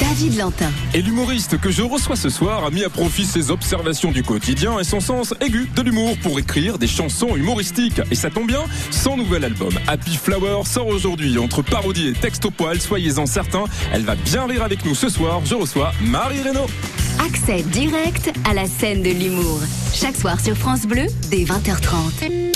David Lantin, Et l'humoriste que je reçois ce soir a mis à profit ses observations du quotidien et son sens aigu de l'humour pour écrire des chansons humoristiques. Et ça tombe bien, son nouvel album Happy Flower sort aujourd'hui. Entre parodie et texte au poil, soyez-en certains, elle va bien rire avec nous ce soir. Je reçois Marie Reynaud. accès direct à la scène de l'humour. Chaque soir sur France Bleu, dès 20h30.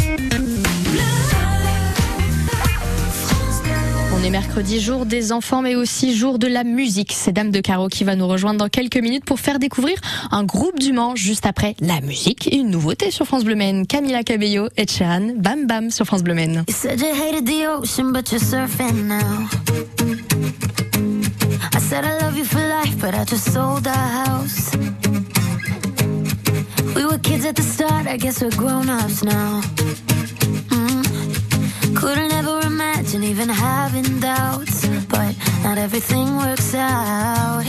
On est mercredi, jour des enfants, mais aussi jour de la musique. C'est Dame de Carreau qui va nous rejoindre dans quelques minutes pour faire découvrir un groupe du Mans juste après la musique une nouveauté sur France Bleu Maine. Camila Cabello et Sheeran, Bam Bam sur France Bleu Maine. We were kids at the start, I guess we're grown ups now. Couldn't ever imagine even having doubts, but not everything works out.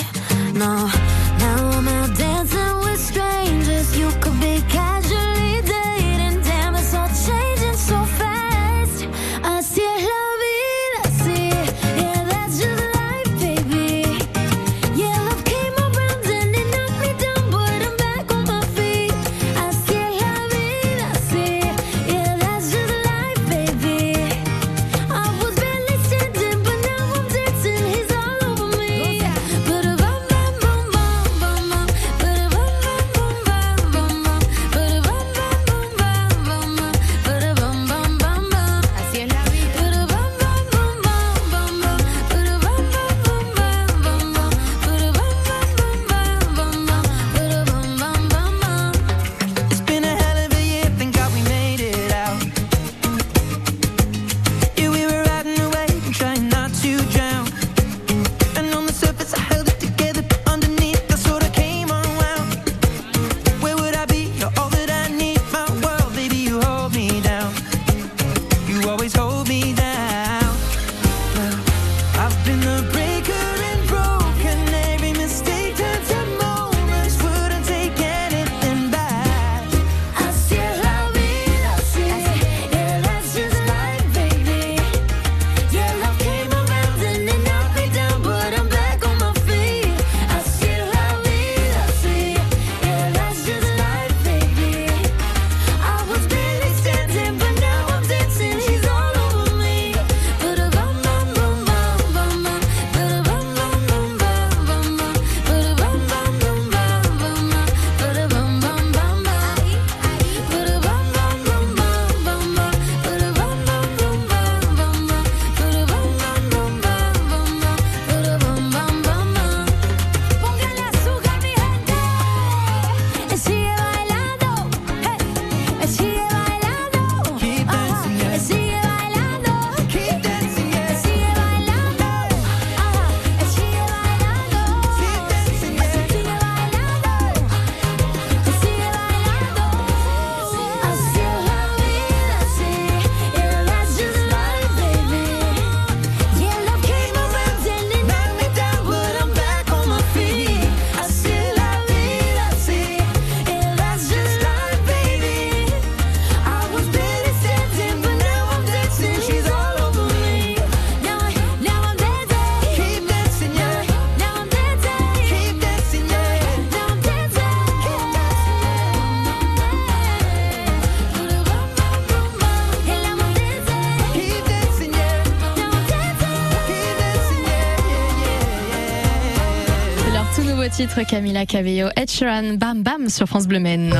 Titre Camila Cabello, Ed Sheeran, Bam Bam sur France Bleu Maine.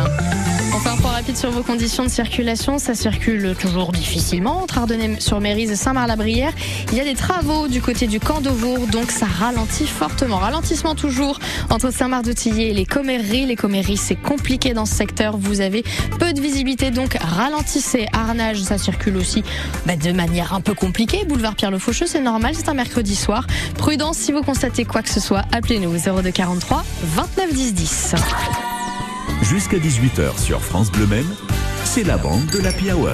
Sur vos conditions de circulation. Ça circule toujours difficilement entre Ardennais-sur-Mérise et Saint-Marc-la-Brière. Il y a des travaux du côté du camp d'Auvour, donc ça ralentit fortement. Ralentissement toujours entre Saint-Marc-de-Tillier et les Comméries. Les Comméries, c'est compliqué dans ce secteur. Vous avez peu de visibilité, donc ralentissez. Arnage, ça circule aussi bah, de manière un peu compliquée. Boulevard Pierre-Le Faucheux, c'est normal, c'est un mercredi soir. Prudence, si vous constatez quoi que ce soit, appelez-nous 0243 29 10 10. Jusqu'à 18h sur France Bleu Maine, c'est la bande de l'Happy Hour.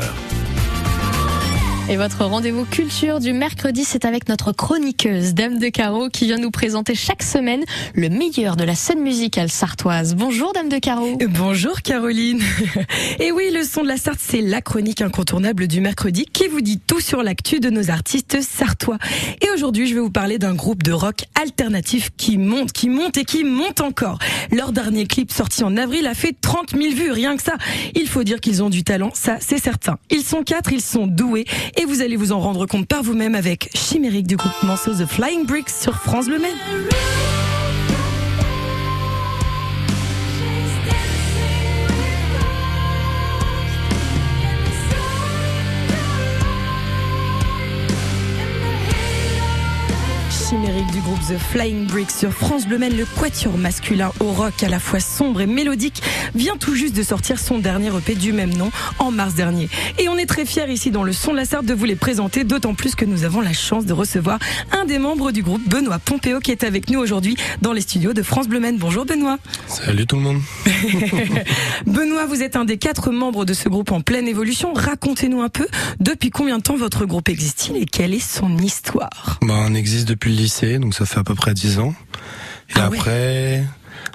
Et votre rendez-vous culture du mercredi, c'est avec notre chroniqueuse Dame de Carreau qui vient nous présenter chaque semaine le meilleur de la scène musicale sartoise. Bonjour Dame de Carreau. Bonjour Caroline. <laughs> Et oui, le son de la Sarthe, c'est la chronique incontournable du mercredi qui vous dit tout sur l'actu de nos artistes sartois. Et aujourd'hui, je vais vous parler d'un groupe de rock alternatif qui monte, qui monte et qui monte encore. Leur dernier clip sorti en avril a fait 30 000 vues, rien que ça. Il faut dire qu'ils ont du talent, ça c'est certain. Ils sont quatre, ils sont doués et vous allez vous en rendre compte par vous-même avec Chimérique du groupe morceau The Flying Bricks sur France Bleu. Du groupe The Flying Bricks sur France Bleu Maine, le quatuor masculin au rock à la fois sombre et mélodique vient tout juste de sortir son dernier EP du même nom en mars dernier. Et on est très fiers ici dans le son de la Sarthe de vous les présenter, d'autant plus que nous avons la chance de recevoir un des membres du groupe, Benoît Pompéo, qui est avec nous aujourd'hui dans les studios de France Bleu Maine. Bonjour Benoît. Salut tout le monde. <laughs> Benoît, vous êtes un des quatre membres de ce groupe en pleine évolution. Racontez-nous un peu depuis combien de temps votre groupe existe-t-il et quelle est son histoire? Bah, On existe depuis le lycée, donc ça fait à peu près 10 ans. Et Ah après,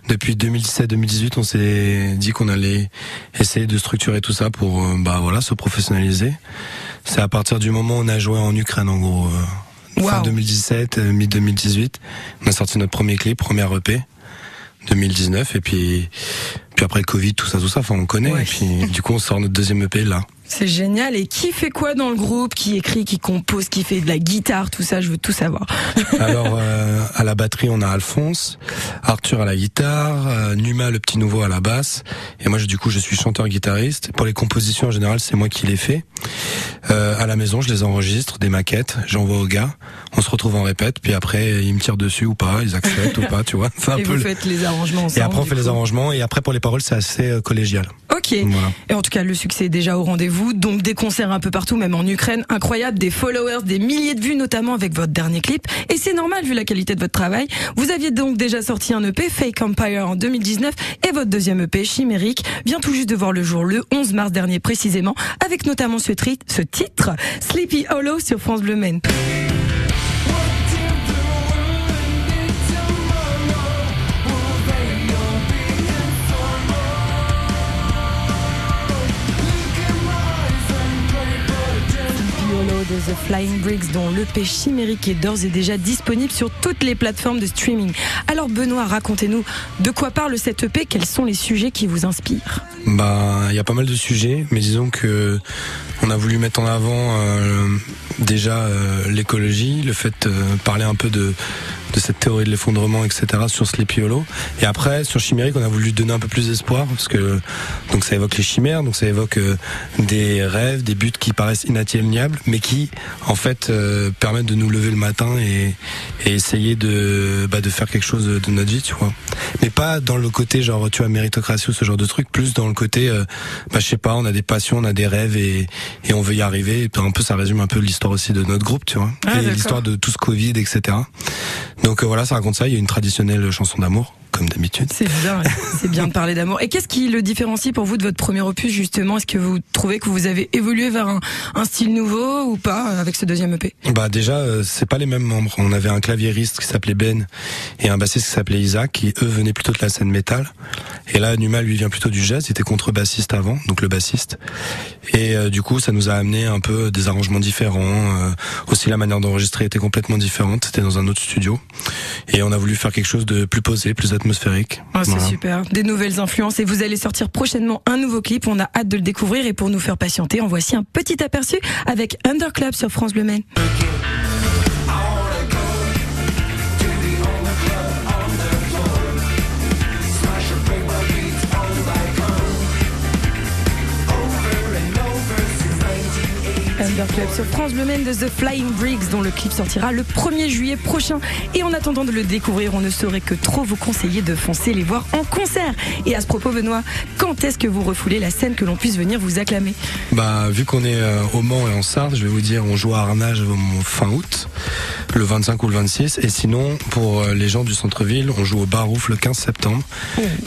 depuis 2017-2018, on s'est dit qu'on allait essayer de structurer tout ça pour euh, bah voilà se professionnaliser. C'est à partir du moment où on a joué en Ukraine en gros. euh, Fin 2017, euh, mi-2018, on a sorti notre premier clip, première EP. 2019 et puis puis après le Covid tout ça tout ça enfin on connaît et puis du coup on sort notre deuxième EP là C'est génial. Et qui fait quoi dans le groupe? Qui écrit, qui compose, qui fait de la guitare, tout ça Je veux tout savoir. <laughs> Alors euh, à la batterie on a Alphonse, Arthur à la guitare, euh, Numa le petit nouveau à la basse et moi je- du coup je suis chanteur guitariste. Pour les compositions en général c'est moi qui les fais. Euh, à la maison je les enregistre, des maquettes, j'envoie aux gars, on se retrouve en répète puis après ils me tirent dessus ou pas, ils acceptent ou pas, tu vois. <laughs> C'est un Et peu vous le- faites les arrangements ensemble. Et après on fait les arrangements et après pour les paroles c'est assez euh, collégial. Ok. Et en tout cas, le succès est déjà au rendez-vous. Donc des concerts un peu partout, même en Ukraine, incroyable, des followers, des milliers de vues, notamment avec votre dernier clip. Et c'est normal vu la qualité de votre travail. Vous aviez donc déjà sorti un EP, Fake Empire, en 2019, et votre deuxième EP, Chimérique, vient tout juste de voir le jour le 11 mars dernier précisément, avec notamment ce, titre, Sleepy Hollow sur France Bleu Maine. The Flying Bricks dont l'EP chimérique est d'ores et déjà disponible sur toutes les plateformes de streaming. Alors Benoît, racontez-nous de quoi parle cette EP, quels sont les sujets qui vous inspirent? Bah, il y a pas mal de sujets, mais disons que on a voulu mettre en avant euh, déjà euh, l'écologie, le fait de parler un peu de de cette théorie de l'effondrement, etc. sur Sleepy Hollow. Et après, sur Chimérique, on a voulu donner un peu plus d'espoir parce que donc ça évoque les chimères, donc ça évoque euh, des rêves, des buts qui paraissent inatteignables, mais qui en fait euh, permettent de nous lever le matin et, et essayer de bah, de faire quelque chose de notre vie, tu vois. Mais pas dans le côté genre tu vois méritocratie ou ce genre de truc, plus dans le côté euh, bah je sais pas, on a des passions, on a des rêves et, et on veut y arriver. Et puis un peu ça résume un peu l'histoire aussi de notre groupe, tu vois, Ah, et l'histoire de tout ce Covid, etc. Donc euh, voilà, ça raconte ça. Il y a une traditionnelle chanson d'amour, comme d'habitude. C'est bien, c'est bien de parler d'amour. Et qu'est-ce qui le différencie pour vous de votre premier opus justement? Est-ce que vous trouvez que vous avez évolué vers un, un style nouveau ou pas euh, avec ce deuxième EP Bah déjà, euh, c'est pas les mêmes membres. On avait un claviériste qui s'appelait Ben et un bassiste qui s'appelait Isaac, qui eux venaient plutôt de la scène métal. Et là, Numa lui vient plutôt du jazz. Il était contrebassiste avant, donc le bassiste. Et euh, du coup, ça nous a amené un peu des arrangements différents. euh, aussi, la manière d'enregistrer était complètement différente. C'était dans un autre studio. Et on a voulu faire quelque chose de plus posé, plus atmosphérique. Ah, c'est Voilà. super, des nouvelles influences et vous allez sortir prochainement un nouveau clip. On a hâte de le découvrir et pour nous faire patienter, en voici un petit aperçu avec Underclub sur France Bleu Maine. Club sur France Bleu Maine de The Flying Briggs dont le clip sortira le 1er juillet prochain. Et en attendant de le découvrir, on ne saurait que trop vous conseiller de foncer les voir en concert. Et à ce propos, Benoît, quand est-ce que vous refoulez la scène que l'on puisse venir vous acclamer? Bah, vu qu'on est euh, au Mans et en Sarthe, je vais vous dire, on joue à Arnage fin août, le 25 ou le 26. Et sinon, pour euh, les gens du centre-ville, on joue au Barouf le 15 septembre.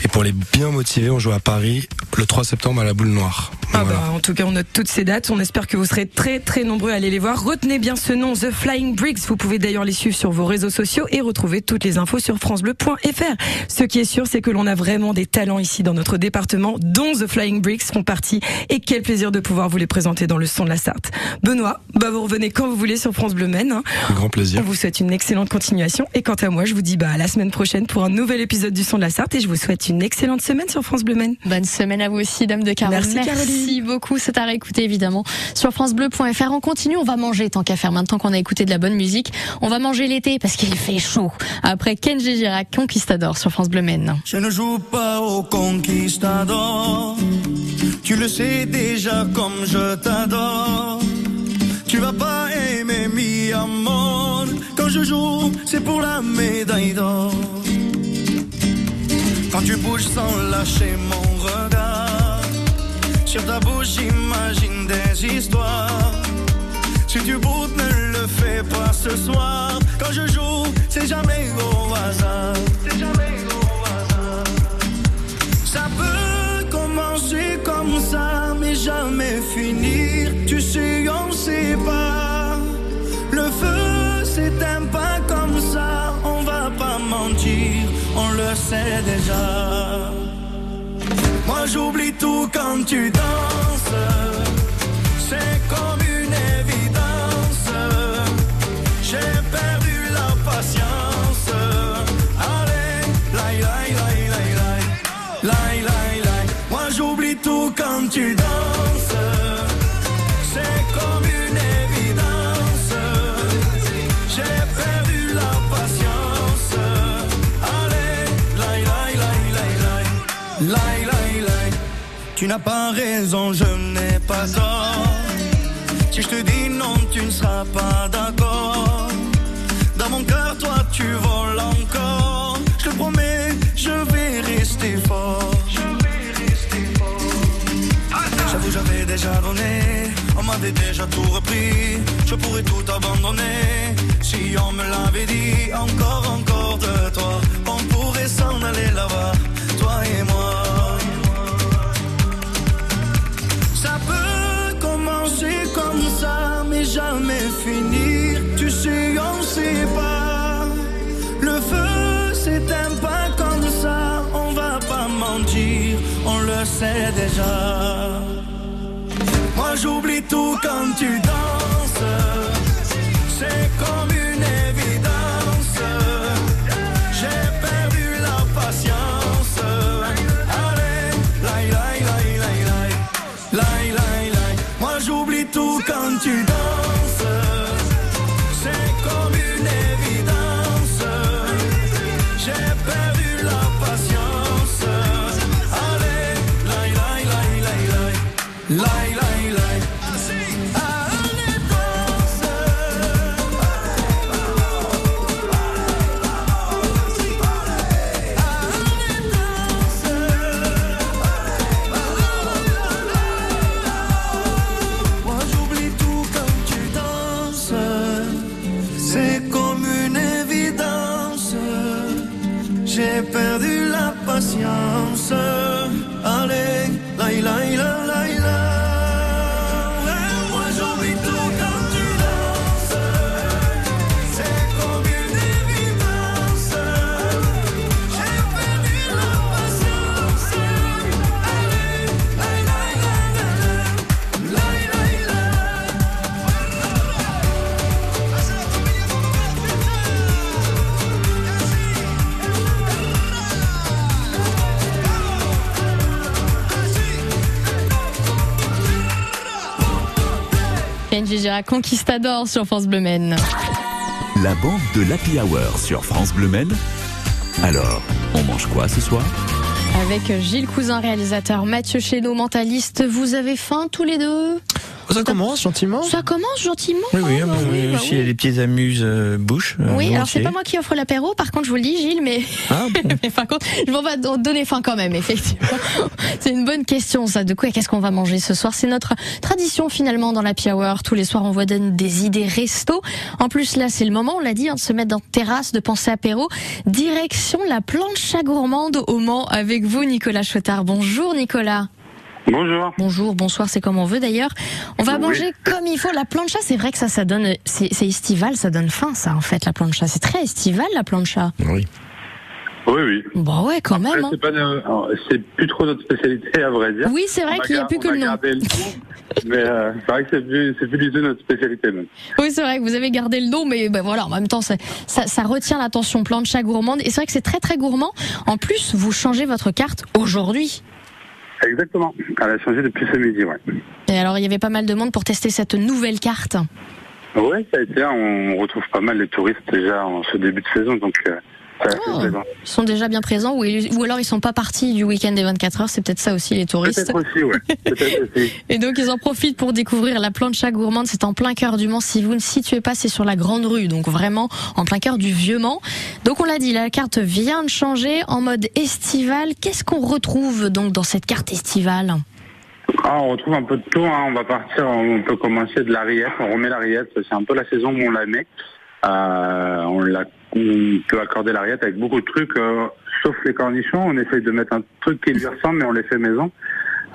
Et pour les bien motivés, on joue à Paris le 3 septembre à la Boule Noire. Ah bah, en tout cas, on note toutes ces dates. On espère que vous serez très très nombreux à aller les voir. Retenez bien ce nom, The Flying Bricks. Vous pouvez d'ailleurs les suivre sur vos réseaux sociaux et retrouver toutes les infos sur francebleu.fr. Ce qui est sûr, c'est que l'on a vraiment des talents ici dans notre département, dont The Flying Bricks font partie. Et quel plaisir de pouvoir vous les présenter dans le son de la Sarthe. Benoît, bah vous revenez quand vous voulez sur France Bleu Maine. hein. Grand plaisir. On vous souhaite une excellente continuation. Et quant à moi, je vous dis bah à la semaine prochaine pour un nouvel épisode du son de la Sarthe. Et je vous souhaite une excellente semaine sur France Bleu Maine. Bonne semaine à vous aussi, Dame de Caroline. Merci, Caroline. beaucoup. C'est à réécouter évidemment sur FranceBleu.fr. On continue, on va manger tant qu'à faire. Maintenant qu'on a écouté de la bonne musique, on va manger l'été parce qu'il fait chaud. Après Kenji Girac, Conquistador sur France Bleu Maine. Je ne joue pas au conquistador. Tu le sais déjà comme je t'adore. Tu vas pas aimer mi amor. Quand je joue, c'est pour la médaille d'or. Quand tu bouges sans lâcher mon regard. Sur ta bouche, j'imagine des histoires. Si tu boutes, ne le fais pas ce soir. Quand je joue, c'est jamais au hasard. C'est jamais au. Ça peut commencer comme ça, mais jamais finir. Tu sais, on sait pas. Le feu s'éteint pas comme ça. On va pas mentir, on le sait déjà. Moi j'oublie tout quand tu danses. Tu n'as pas raison, je n'ai pas tort. Si je te dis non, tu ne seras pas d'accord. Dans mon cœur, toi, tu voles encore. Je te promets, je vais rester fort. J'avoue, j'avais déjà donné. On m'avait déjà tout repris. Je pourrais tout abandonner. Si on me l'avait dit, encore, encore de toi. On pourrait s'en aller là-bas, toi et moi. Ça peut commencer comme ça, mais jamais finir. Tu sais, on sait pas. Le feu s'éteint pas comme ça. On va pas mentir, on le sait déjà. Moi j'oublie tout quand tu tout Conquistador sur France Bleu Maine. La bande de l'Happy Hour sur France Bleu Maine. Alors, on mange quoi ce soir? Avec Gilles Cousin, réalisateur, Mathieu Chéneau, mentaliste. Vous avez faim tous les deux? Ça commence gentiment Ça commence gentiment. Oui, oui, bah, oui, bah s'il y a des petites amuse-bouches. euh, Oui, alors c'est pas moi qui offre l'apéro, par contre je vous le dis Gilles, mais, Ah, <laughs> mais par contre je m'en vais donner faim quand même, effectivement. <laughs> c'est une bonne question ça, de quoi qu'est-ce qu'on va manger ce soir? C'est notre tradition finalement dans la Hour. Tous les soirs on vous donne des idées resto. En plus là c'est le moment, on l'a dit, hein, de se mettre dans terrasse, de penser apéro. Direction la plancha gourmande au Mans avec vous Nicolas Chotard. Bonjour Nicolas. Bonjour. Bonjour, bonsoir, c'est comme on veut d'ailleurs. On va Oui. manger comme il faut. La plancha, c'est vrai que ça, ça donne, c'est estival, ça donne faim, ça, en fait, la plancha. C'est très estival, la plancha. Oui. Oui, oui. Bon, ouais, quand même. Après, hein. c'est de- plus trop notre spécialité, à vrai dire. Oui, c'est vrai qu'il y a plus que le nom. gardé le nom, <laughs> mais euh, c'est vrai que c'est plus, c'est plus du tout notre spécialité, même. Oui, c'est vrai que vous avez gardé le nom, mais ben voilà, en même temps, ça, ça, ça retient l'attention plancha gourmande. Et c'est vrai que c'est très, très gourmand. En plus, vous changez votre carte aujourd'hui. Exactement. Elle a changé depuis ce midi, ouais. Et alors, il y avait pas mal de monde pour tester cette nouvelle carte. Ouais, ça a été, on retrouve pas mal les touristes déjà en ce début de saison, donc euh, Oh. plaisant. Ils sont déjà bien présents, ou, ou alors ils sont pas partis du week-end des 24 heures. C'est peut-être ça aussi, les touristes. Peut-être aussi, ouais. Aussi. <laughs> Et donc ils en profitent pour découvrir la plancha gourmande. C'est en plein cœur du Mans. Si vous ne situez pas, c'est sur la grande rue, donc vraiment en plein cœur du vieux Mans. Donc on l'a dit, la carte vient de changer en mode estival. Qu'est-ce qu'on retrouve donc dans cette carte estivale? Ah, on retrouve un peu de tout. Hein. On va partir, on peut commencer de la rillette. On remet la rillette. C'est un peu la saison où on la met. Euh, on, la, on peut accorder la rillette avec beaucoup de trucs, euh, sauf les cornichons. On essaye de mettre un truc qui lui ressemble, mais on les fait maison.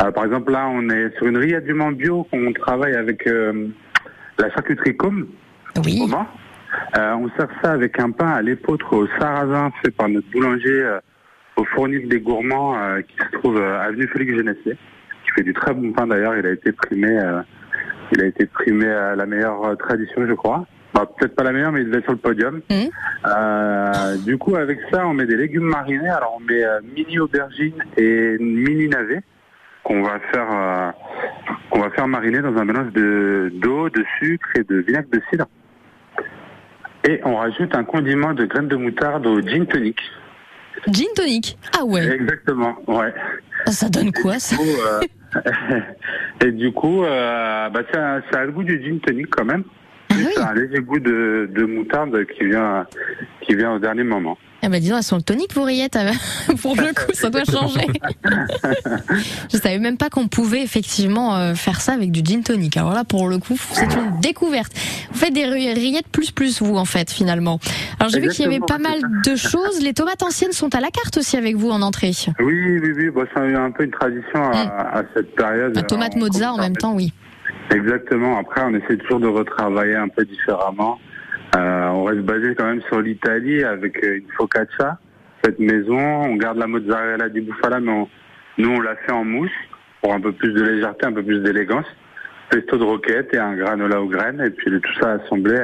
Euh, par exemple, là, on est sur une rillette du Mans bio. On travaille avec euh, la charcuterie Com. Oui. Euh, on sert ça avec un pain à l'épeautre au sarrasin fait par notre boulanger euh, au Fournil des Gourmands euh, qui se trouve euh, avenue Félix Genessier, qui fait du très bon pain d'ailleurs. Il a été primé, euh, il a été primé à la meilleure tradition, je crois. Bah, Peut-être pas la meilleure, mais il devait être sur le podium. Euh, du coup, avec ça, on met des légumes marinés. Alors, on met euh, mini aubergine et mini navet qu'on va faire, euh, qu'on va faire mariner dans un mélange de d'eau, de sucre et de vinaigre de cidre. Et on rajoute un condiment de graines de moutarde au gin tonic. Gin tonic. Ah ouais. Exactement, ouais. Ça donne quoi ça <laughs> Et du coup, bah, ça, ça a le goût du gin tonic quand même. Un léger goût de, de moutarde qui vient, qui vient au dernier moment. Eh ben dis donc, elles sont le tonique vos rillettes. euh, <laughs> Pour le coup, ça doit changer. <laughs> Je savais même pas qu'on pouvait effectivement euh, faire ça avec du gin tonic. Alors là, pour le coup, c'est une découverte. Vous faites des ri- rillettes plus plus vous en fait finalement. Alors j'ai vu qu'il y avait pas mal de choses. Les tomates anciennes sont à la carte aussi avec vous en entrée. Oui, oui, oui. Bon, c'est un peu une tradition à, à cette période. La tomate mozza en même temps, oui. Exactement. Après, on essaie toujours de retravailler un peu différemment. Euh, on reste basé quand même sur l'Italie avec euh, une focaccia, faite maison. On garde la mozzarella di bufala, mais on- nous, on l'a fait en mousse pour un peu plus de légèreté, un peu plus d'élégance. Pesto de roquette et un granola aux graines. Et puis tout ça assemblé,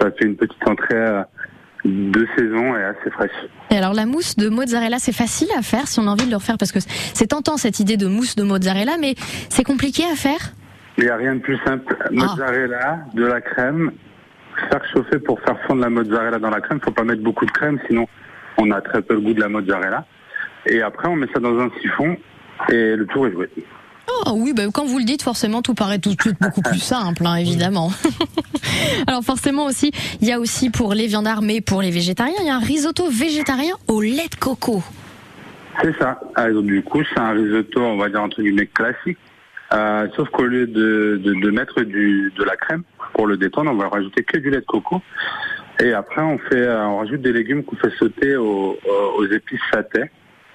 ça fait une petite entrée euh, de saison et assez fraîche. Et alors la mousse de mozzarella, c'est facile à faire si on a envie de le refaire parce que c'est tentant cette idée de mousse de mozzarella, mais c'est compliqué à faire? Il n'y a rien de plus simple. Mozzarella, de la crème, faire chauffer pour faire fondre la mozzarella dans la crème. faut pas mettre beaucoup de crème, sinon on a très peu le goût de la mozzarella. Et après, on met ça dans un siphon et le tour est joué. Oh oui, bah, quand vous le dites, forcément, tout paraît tout de suite beaucoup plus <laughs> simple, hein, évidemment. Alors forcément aussi, il y a aussi pour les viandards, mais pour les végétariens, il y a un risotto végétarien au lait de coco. C'est ça. Alors, du coup, c'est un risotto, on va dire entre guillemets classique. Euh, sauf qu'au lieu de, de, de mettre du, de la crème pour le détendre, on va rajouter que du lait de coco. Et après, on fait, euh, on rajoute des légumes qu'on fait sauter aux, aux- épices satay,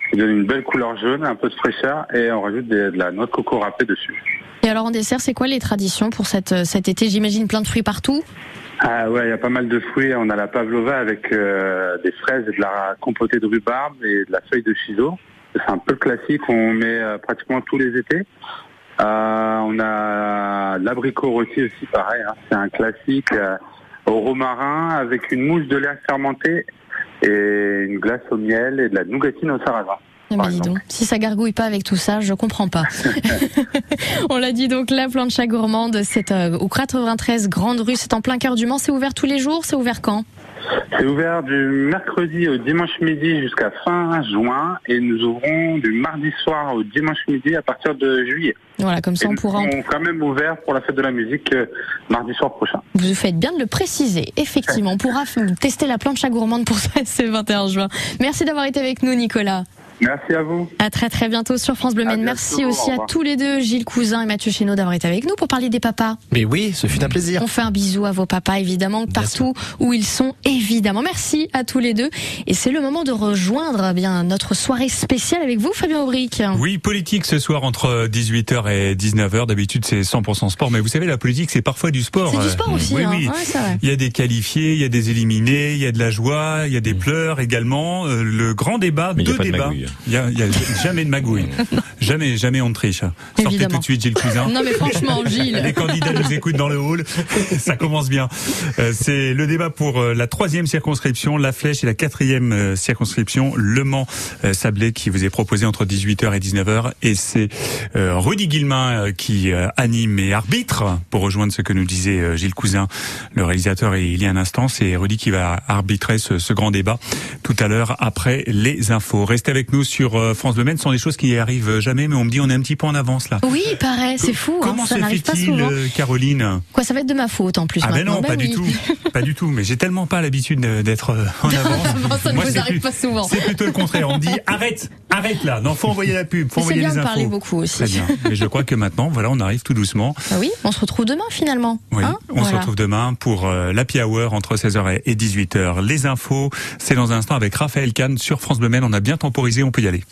qui donnent une belle couleur jaune, un peu de fraîcheur, et on rajoute des- de la noix de coco râpée dessus. Et alors en dessert, c'est quoi les traditions pour cette, euh, cet été? J'imagine plein de fruits partout. Ah ouais, il y a pas mal de fruits. On a la pavlova avec euh, des fraises et de la compotée de rhubarbe et de la feuille de chiso. C'est un peu le classique. On met euh, pratiquement tous les étés. Euh, on a l'abricot rôti aussi, pareil. hein. C'est un classique euh, au romarin avec une mousse de lait fermenté et une glace au miel et de la nougatine au sarrasin. Dis donc, si ça gargouille pas avec tout ça, je comprends pas. <laughs> <laughs> On l'a dit donc, la plancha gourmande, c'est euh, au 93 Grande Rue, c'est en plein cœur du Mans. C'est ouvert tous les jours, c'est ouvert quand? C'est ouvert du mercredi au dimanche midi jusqu'à fin juin et nous ouvrons du mardi soir au dimanche midi à partir de juillet. Voilà, comme ça Et on pourra. serons quand même ouverts pour la fête de la musique euh, mardi soir prochain. Vous faites bien de le préciser. Effectivement, on pourra tester la plancha gourmande pour ça <laughs> ce 21 juin. Merci d'avoir été avec nous, Nicolas. Merci à vous. À très très bientôt sur France Bleu Maine. Merci au aussi à tous les deux, Gilles Cousin et Mathieu Chénaud, d'avoir été avec nous pour parler des papas. Mais oui, ce fut un plaisir. On fait un bisou à vos papas, évidemment, partout où ils sont, évidemment. Merci à tous les deux. Et c'est le moment de rejoindre eh bien notre soirée spéciale avec vous, Fabien Aubric. Oui, politique ce soir entre 18h et 19h. D'habitude, c'est 100% sport. Mais vous savez, la politique, c'est parfois du sport. C'est du Euh, sport aussi, Oui, hein. oui. Ouais, c'est vrai. Il y a des qualifiés, il y a des éliminés, il y a de la joie, il y a des pleurs également. Euh, le grand débat, Mais deux de débats. Il y a, a jamais de magouille. <laughs> jamais, jamais on triche. Sortez Évidemment. tout de suite, Gilles Cousin. Non, mais franchement, <laughs> Gilles. Les candidats nous écoutent dans le hall. <laughs> Ça commence bien. Euh, c'est le débat pour euh, la troisième circonscription, la Flèche, et la quatrième euh, circonscription, Le Mans-Sablé, qui vous est proposé entre 18h et 19h. Et c'est Rudy Guillemin qui anime et arbitre, pour rejoindre ce que nous disait Gilles Cousin, le réalisateur, il y a un instant. C'est Rudy qui va arbitrer ce, ce grand débat tout à l'heure après les infos. Restez avec nous sur euh, France Bleu Maine. Sont des choses qui arrivent jamais, mais on me dit on est un petit peu en avance là. Oui, pareil, c'est fou. hein, Comment ça se n'arrive pas fait-il, souvent. euh, Caroline Quoi, ça va être de ma faute en plus Ah ben non, Bah pas du oui. tout, pas du tout. Mais j'ai tellement pas l'habitude de- d'être euh, en <laughs> avance. ça ne Moi, vous arrive plus- pas souvent. C'est plutôt le contraire. On me dit arrête, arrête là. Non, faut envoyer la pub, faut envoyer bien les infos. parler beaucoup aussi. Très bien. Mais je crois que maintenant, voilà, on arrive tout doucement. Ah oui, on se retrouve demain finalement. Oui, Hein? on se retrouve demain pour euh, l'Happy Hour entre 16h et 18h. Les infos, c'est dans un instant avec Raphaël Kahn sur France Bleu Maine. On a bien temporisé, on peut y aller.